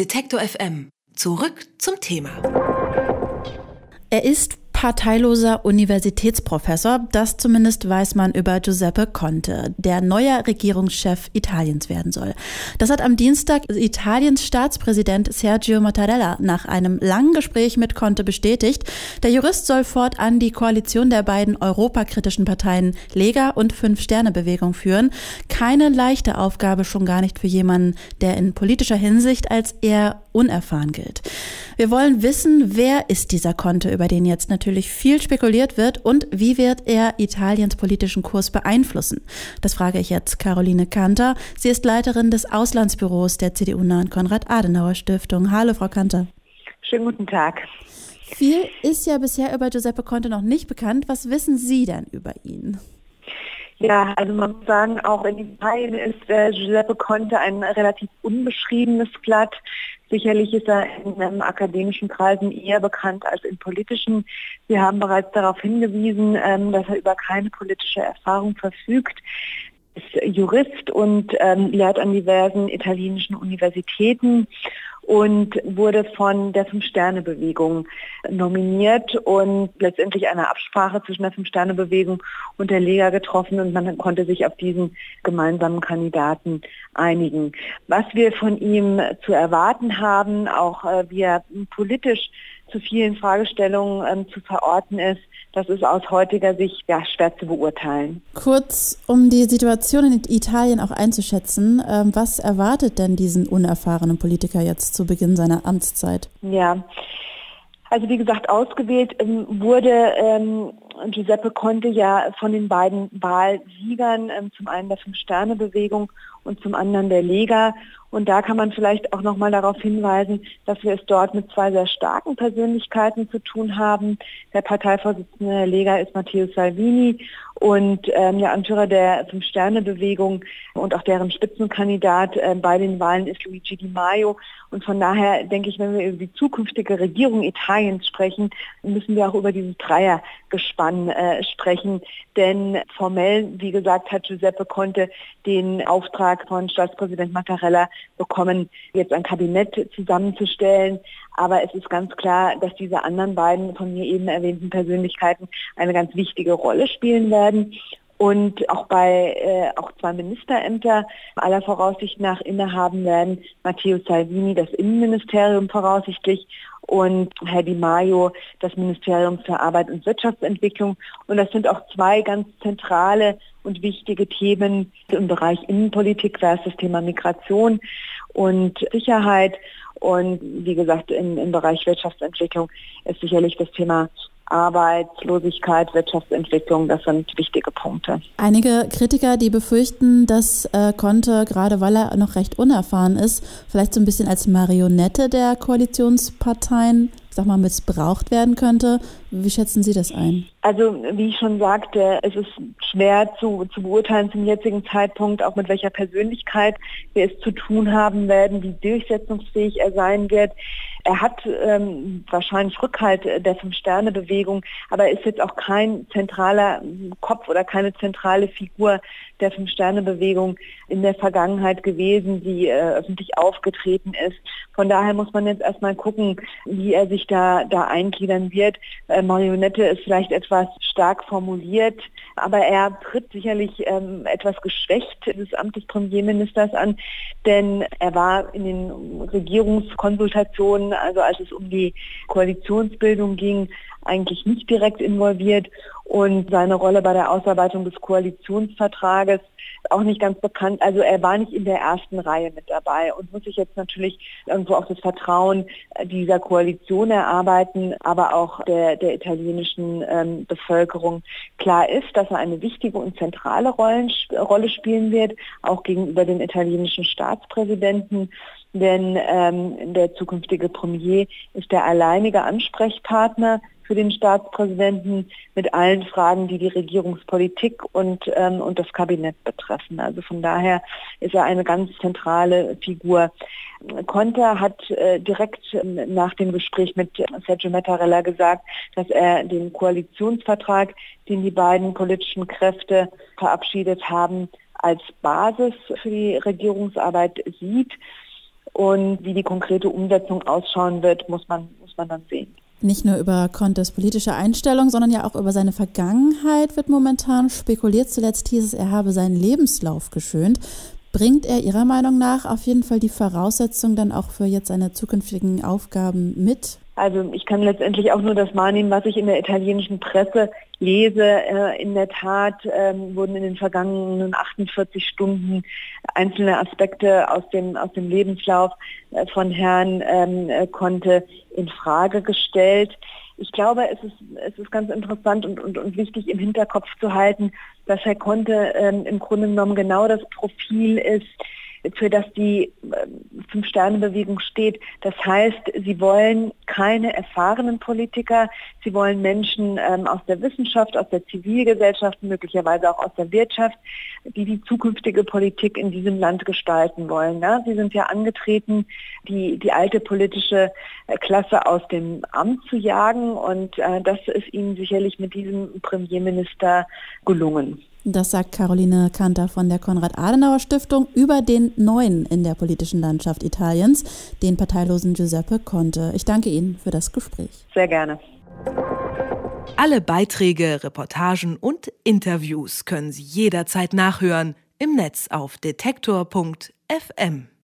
Detektor FM. Zurück zum Thema. Er ist parteiloser Universitätsprofessor. Das zumindest weiß man über Giuseppe Conte, der neuer Regierungschef Italiens werden soll. Das hat am Dienstag Italiens Staatspräsident Sergio Mattarella nach einem langen Gespräch mit Conte bestätigt. Der Jurist soll fortan die Koalition der beiden europakritischen Parteien Lega und Fünf-Sterne-Bewegung führen. Keine leichte Aufgabe, schon gar nicht für jemanden, der in politischer Hinsicht als eher unerfahren gilt. Wir wollen wissen, wer ist dieser Conte, über den jetzt natürlich viel spekuliert wird und wie wird er Italiens politischen Kurs beeinflussen? Das frage ich jetzt Caroline Kanter. Sie ist Leiterin des Auslandsbüros der CDU-nahen Konrad-Adenauer-Stiftung. Hallo, Frau Kanter. Schönen guten Tag. Viel ist ja bisher über Giuseppe Conte noch nicht bekannt. Was wissen Sie denn über ihn? Ja, also man muss sagen, auch in Italien ist äh, Giuseppe Conte ein relativ unbeschriebenes Blatt. Sicherlich ist er in ähm, akademischen Kreisen eher bekannt als in politischen. Wir haben bereits darauf hingewiesen, ähm, dass er über keine politische Erfahrung verfügt ist Jurist und ähm, lehrt an diversen italienischen Universitäten und wurde von der Fünf-Sterne-Bewegung nominiert und letztendlich eine Absprache zwischen der Fünf-Sterne-Bewegung und der Lega getroffen und man konnte sich auf diesen gemeinsamen Kandidaten einigen. Was wir von ihm zu erwarten haben, auch äh, wie er politisch zu vielen Fragestellungen ähm, zu verorten ist, das ist aus heutiger Sicht ja, schwer zu beurteilen. Kurz, um die Situation in Italien auch einzuschätzen, ähm, was erwartet denn diesen unerfahrenen Politiker jetzt zu Beginn seiner Amtszeit? Ja, also wie gesagt, ausgewählt ähm, wurde ähm, Giuseppe Conte ja von den beiden Wahlsiegern, ähm, zum einen der Fünf-Sterne-Bewegung und zum anderen der Lega. Und da kann man vielleicht auch nochmal darauf hinweisen, dass wir es dort mit zwei sehr starken Persönlichkeiten zu tun haben. Der Parteivorsitzende der Lega ist Matteo Salvini und ähm, der Anführer der Fünf-Sterne-Bewegung und auch deren Spitzenkandidat äh, bei den Wahlen ist Luigi Di Maio. Und von daher denke ich, wenn wir über die zukünftige Regierung Italiens sprechen, müssen wir auch über dieses Dreiergespann äh, sprechen. Denn formell, wie gesagt, hat Giuseppe Conte den Auftrag von Staatspräsident Mattarella bekommen, jetzt ein Kabinett zusammenzustellen. Aber es ist ganz klar, dass diese anderen beiden von mir eben erwähnten Persönlichkeiten eine ganz wichtige Rolle spielen werden und auch bei äh, auch zwei Ministerämter aller Voraussicht nach innehaben werden. Matteo Salvini das Innenministerium voraussichtlich und Herr Di Maio das Ministerium für Arbeit und Wirtschaftsentwicklung. Und das sind auch zwei ganz zentrale und wichtige Themen im Bereich Innenpolitik, das Thema Migration und Sicherheit. Und wie gesagt, im, im Bereich Wirtschaftsentwicklung ist sicherlich das Thema Arbeitslosigkeit, Wirtschaftsentwicklung, das sind wichtige Punkte. Einige Kritiker, die befürchten, dass äh, gerade weil er noch recht unerfahren ist, vielleicht so ein bisschen als Marionette der Koalitionsparteien sag mal, missbraucht werden könnte. Wie schätzen Sie das ein? Also wie ich schon sagte, es ist schwer zu, zu beurteilen zum jetzigen Zeitpunkt, auch mit welcher Persönlichkeit wir es zu tun haben werden, wie durchsetzungsfähig er sein wird. Er hat ähm, wahrscheinlich Rückhalt der Fünf-Sterne-Bewegung, aber er ist jetzt auch kein zentraler Kopf oder keine zentrale Figur der Fünf-Sterne-Bewegung in der Vergangenheit gewesen, die äh, öffentlich aufgetreten ist. Von daher muss man jetzt erstmal gucken, wie er sich da, da eingliedern wird. Äh, Marionette ist vielleicht etwas stark formuliert, aber er tritt sicherlich ähm, etwas geschwächt des Amt des Premierministers an, denn er war in den Regierungskonsultationen, also als es um die Koalitionsbildung ging, eigentlich nicht direkt involviert und seine Rolle bei der Ausarbeitung des Koalitionsvertrages auch nicht ganz bekannt. Also er war nicht in der ersten Reihe mit dabei und muss sich jetzt natürlich irgendwo auch das Vertrauen dieser Koalition erarbeiten, aber auch der, der italienischen ähm, Bevölkerung. Klar ist, dass er eine wichtige und zentrale Rollen, Rolle spielen wird, auch gegenüber den italienischen Staatspräsidenten denn ähm, der zukünftige Premier ist der alleinige Ansprechpartner für den Staatspräsidenten mit allen Fragen, die die Regierungspolitik und, ähm, und das Kabinett betreffen. Also von daher ist er eine ganz zentrale Figur. Conte hat äh, direkt äh, nach dem Gespräch mit Sergio Mattarella gesagt, dass er den Koalitionsvertrag, den die beiden politischen Kräfte verabschiedet haben, als Basis für die Regierungsarbeit sieht Und wie die konkrete Umsetzung ausschauen wird, muss man, muss man dann sehen. Nicht nur über Contes politische Einstellung, sondern ja auch über seine Vergangenheit wird momentan spekuliert. Zuletzt hieß es, er habe seinen Lebenslauf geschönt. Bringt er Ihrer Meinung nach auf jeden Fall die Voraussetzung dann auch für jetzt seine zukünftigen Aufgaben mit? Also ich kann letztendlich auch nur das wahrnehmen, was ich in der italienischen Presse lese. Äh, in der Tat ähm, wurden in den vergangenen 48 Stunden einzelne Aspekte aus dem, aus dem Lebenslauf äh, von Herrn ähm, Conte in Frage gestellt. Ich glaube, es ist, es ist ganz interessant und, und, und wichtig im Hinterkopf zu halten, dass Herr Conte ähm, im Grunde genommen genau das Profil ist, für das die ähm, Fünf-Sterne-Bewegung steht. Das heißt, sie wollen keine erfahrenen Politiker, sie wollen Menschen ähm, aus der Wissenschaft, aus der Zivilgesellschaft, möglicherweise auch aus der Wirtschaft, die die zukünftige Politik in diesem Land gestalten wollen. Ja? Sie sind ja angetreten, die, die alte politische äh, Klasse aus dem Amt zu jagen und äh, das ist ihnen sicherlich mit diesem Premierminister gelungen. Das sagt Caroline Kanter von der Konrad-Adenauer-Stiftung über den Neuen in der politischen Landschaft Italiens, den parteilosen Giuseppe Conte. Ich danke Ihnen für das Gespräch. Sehr gerne. Alle Beiträge, Reportagen und Interviews können Sie jederzeit nachhören im Netz auf detektor.fm.